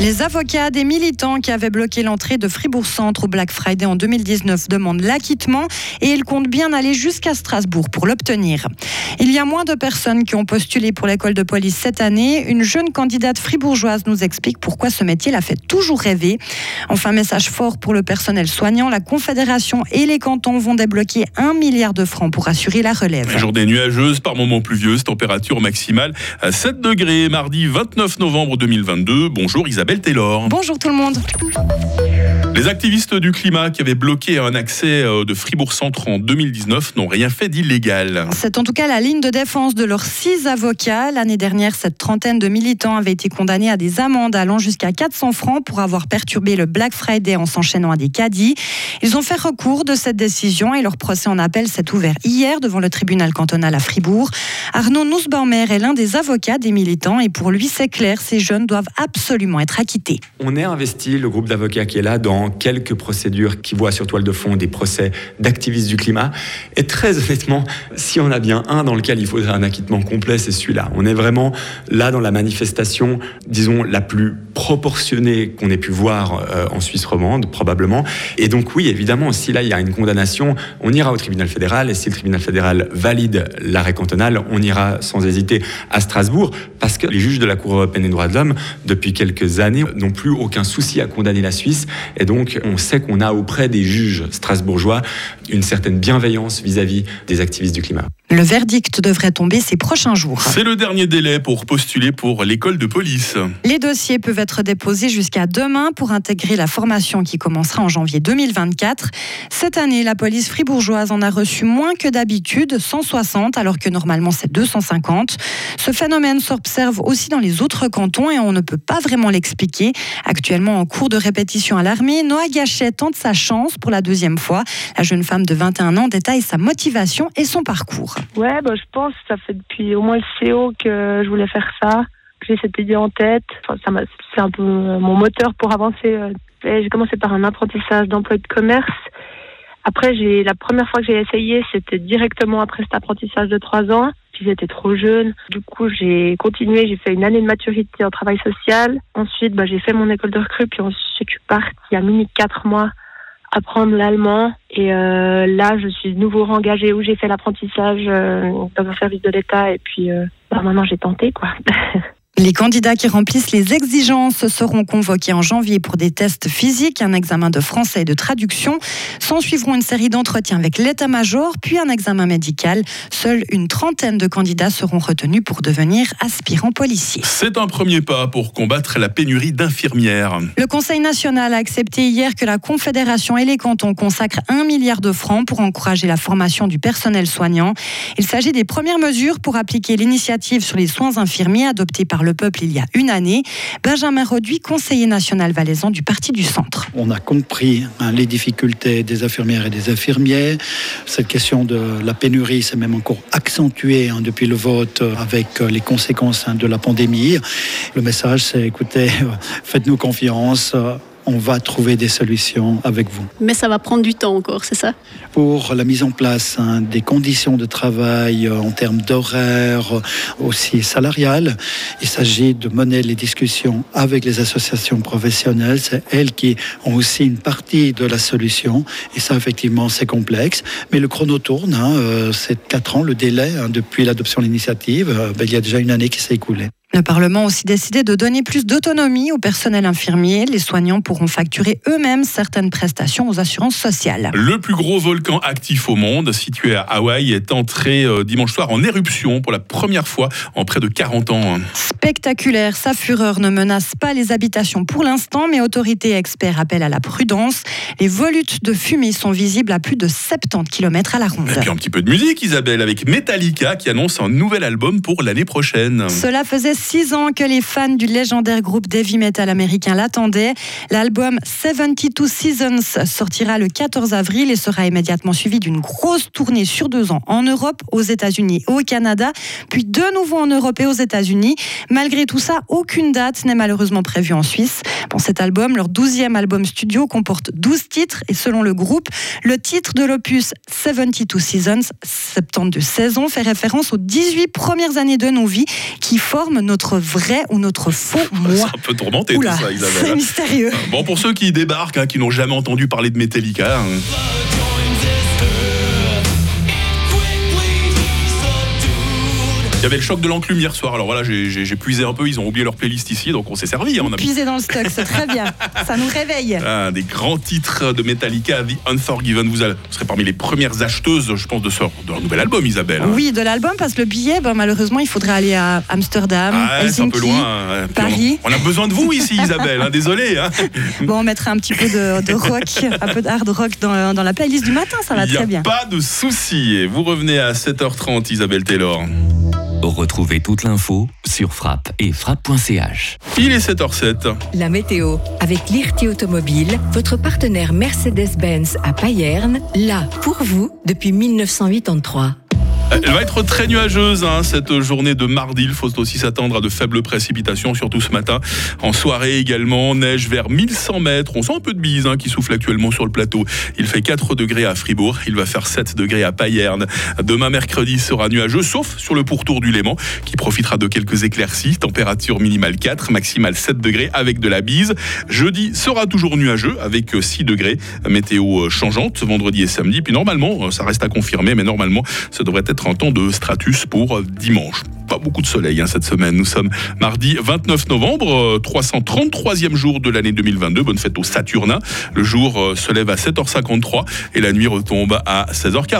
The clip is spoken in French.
Les avocats des militants qui avaient bloqué l'entrée de Fribourg Centre au Black Friday en 2019 demandent l'acquittement et ils comptent bien aller jusqu'à Strasbourg pour l'obtenir. Il y a moins de personnes qui ont postulé pour l'école de police cette année. Une jeune candidate fribourgeoise nous explique pourquoi ce métier la fait toujours rêver. Enfin, message fort pour le personnel soignant. La Confédération et les cantons vont débloquer un milliard de francs pour assurer la relève. Journée nuageuse, par moments pluvieuse, température maximale à 7 degrés, mardi 29 novembre 2022. Bonjour Isabelle. Bonjour tout le monde. Les activistes du climat qui avaient bloqué un accès euh, de Fribourg-Centre en 2019 n'ont rien fait d'illégal. C'est en tout cas la ligne de défense de leurs six avocats. L'année dernière, cette trentaine de militants avaient été condamnés à des amendes allant jusqu'à 400 francs pour avoir perturbé le Black Friday en s'enchaînant à des caddies. Ils ont fait recours de cette décision et leur procès en appel s'est ouvert hier devant le tribunal cantonal à Fribourg. Arnaud Nussbaumer est l'un des avocats des militants et pour lui, c'est clair, ces jeunes doivent absolument être acquittés. On est investi, le groupe d'avocats qui est là, dans quelques procédures qui voient sur toile de fond des procès d'activistes du climat. Et très honnêtement, si on a bien un dans lequel il faudrait un acquittement complet, c'est celui-là. On est vraiment là dans la manifestation, disons, la plus proportionnée qu'on ait pu voir euh, en Suisse romande, probablement. Et donc oui, évidemment, si là il y a une condamnation, on ira au tribunal fédéral. Et si le tribunal fédéral valide l'arrêt cantonal, on ira sans hésiter à Strasbourg, parce que les juges de la Cour européenne des droits de l'homme, depuis quelques années, n'ont plus aucun souci à condamner la Suisse. Et donc donc, on sait qu'on a auprès des juges strasbourgeois une certaine bienveillance vis-à-vis des activistes du climat. Le verdict devrait tomber ces prochains jours. C'est le dernier délai pour postuler pour l'école de police. Les dossiers peuvent être déposés jusqu'à demain pour intégrer la formation qui commencera en janvier 2024. Cette année, la police fribourgeoise en a reçu moins que d'habitude, 160, alors que normalement c'est 250. Ce phénomène s'observe aussi dans les autres cantons et on ne peut pas vraiment l'expliquer. Actuellement en cours de répétition à l'armée, Noah Gachet tente sa chance pour la deuxième fois. La jeune femme de 21 ans détaille sa motivation et son parcours. Ouais, bah, je pense que ça fait depuis au moins le CO que je voulais faire ça. J'ai cette idée en tête. Enfin, c'est un peu mon moteur pour avancer. Euh. J'ai commencé par un apprentissage d'emploi de commerce. Après, la première fois que j'ai essayé, c'était directement après cet apprentissage de trois ans. J'étais trop jeune. Du coup, j'ai continué. J'ai fait une année de maturité en travail social. Ensuite, bah, j'ai fait mon école de recrue. Puis ensuite, je suis partie a minimum quatre mois apprendre l'allemand. Et euh, là, je suis de nouveau engagée où j'ai fait l'apprentissage euh, dans un service de l'État. Et puis, euh, bah, maintenant, j'ai tenté, quoi. Les candidats qui remplissent les exigences seront convoqués en janvier pour des tests physiques, un examen de français et de traduction. S'en suivront une série d'entretiens avec l'état-major, puis un examen médical. Seule une trentaine de candidats seront retenus pour devenir aspirants policiers. C'est un premier pas pour combattre la pénurie d'infirmières. Le Conseil national a accepté hier que la Confédération et les cantons consacrent un milliard de francs pour encourager la formation du personnel soignant. Il s'agit des premières mesures pour appliquer l'initiative sur les soins infirmiers adoptée par le le peuple il y a une année. Benjamin Roduit, conseiller national valaisan du Parti du Centre. On a compris hein, les difficultés des infirmières et des infirmiers. Cette question de la pénurie s'est même encore accentuée hein, depuis le vote avec euh, les conséquences hein, de la pandémie. Le message, c'est écoutez, faites-nous confiance on va trouver des solutions avec vous. Mais ça va prendre du temps encore, c'est ça? Pour la mise en place hein, des conditions de travail euh, en termes d'horaire, euh, aussi salariales, il s'agit de mener les discussions avec les associations professionnelles. C'est elles qui ont aussi une partie de la solution. Et ça, effectivement, c'est complexe. Mais le chrono tourne. Hein, euh, c'est quatre ans le délai hein, depuis l'adoption de l'initiative. Ben, il y a déjà une année qui s'est écoulée. Le Parlement a aussi décidé de donner plus d'autonomie au personnel infirmier. Les soignants pourront facturer eux-mêmes certaines prestations aux assurances sociales. Le plus gros volcan actif au monde, situé à Hawaï, est entré euh, dimanche soir en éruption pour la première fois en près de 40 ans. Spectaculaire, sa fureur ne menace pas les habitations pour l'instant, mais autorités et experts appellent à la prudence. Les volutes de fumée sont visibles à plus de 70 km à la ronde. Et puis un petit peu de musique, Isabelle, avec Metallica qui annonce un nouvel album pour l'année prochaine. Cela faisait six ans que les fans du légendaire groupe d'heavy metal américain l'attendaient. L'album 72 Seasons sortira le 14 avril et sera immédiatement suivi d'une grosse tournée sur deux ans en Europe, aux États-Unis et au Canada, puis de nouveau en Europe et aux États-Unis. Malgré tout ça, aucune date n'est malheureusement prévue en Suisse. Pour cet album, leur douzième album studio comporte 12 titres et selon le groupe, le titre de l'opus 72 Seasons, 72 saisons, fait référence aux 18 premières années de nos vies qui forment notre vrai ou notre faux moi. C'est un peu tourmenté Oula, tout ça, Isabelle. c'est mystérieux. Bon, pour ceux qui débarquent, hein, qui n'ont jamais entendu parler de Metallica, hein, il y avait le choc de l'enclume hier soir. Alors voilà, j'ai puisé un peu, ils ont oublié leur playlist ici, donc on s'est servi. hein, on a Puiser dans le stock, c'est très bien. Ça nous réveille. un des grands titres de Metallica, The Unforgiven. Vous, allez- vous serez parmi les premières acheteuses, je pense, de, ce, de leur nouvel album, Isabelle. hein. Oui, de l'album, parce que le billet, ben, malheureusement, il faudrait aller à Amsterdam, Ah, un peu loin. hein. Paris. On, on a besoin de vous ici, Isabelle. désolé. Bon, on mettra un petit peu de, de rock, un peu de hard rock dans, dans la playlist du matin, ça va très bien. pas de souci. Vous revenez à 7h30, Isabelle Taylor. Retrouvez toute l'info sur frappe et frappe.ch. Il est 7h07. La météo avec Lirti Automobile, votre partenaire Mercedes-Benz à Payerne, là pour vous depuis 1983. Elle va être très nuageuse hein, cette journée de mardi. Il faut aussi s'attendre à de faibles précipitations, surtout ce matin. En soirée également, neige vers 1100 mètres. On sent un peu de bise hein, qui souffle actuellement sur le plateau. Il fait 4 degrés à Fribourg. Il va faire 7 degrés à Payerne. Demain mercredi sera nuageux, sauf sur le pourtour du Léman, qui profitera de quelques éclaircies. Température minimale 4, maximale 7 degrés avec de la bise. Jeudi sera toujours nuageux avec 6 degrés. Météo changeante vendredi et samedi. Puis normalement, ça reste à confirmer, mais normalement, ça devrait être un temps de stratus pour dimanche. Pas beaucoup de soleil hein, cette semaine. Nous sommes mardi 29 novembre, euh, 333e jour de l'année 2022. Bonne fête aux Saturnin. Le jour euh, se lève à 7h53 et la nuit retombe à 16h40.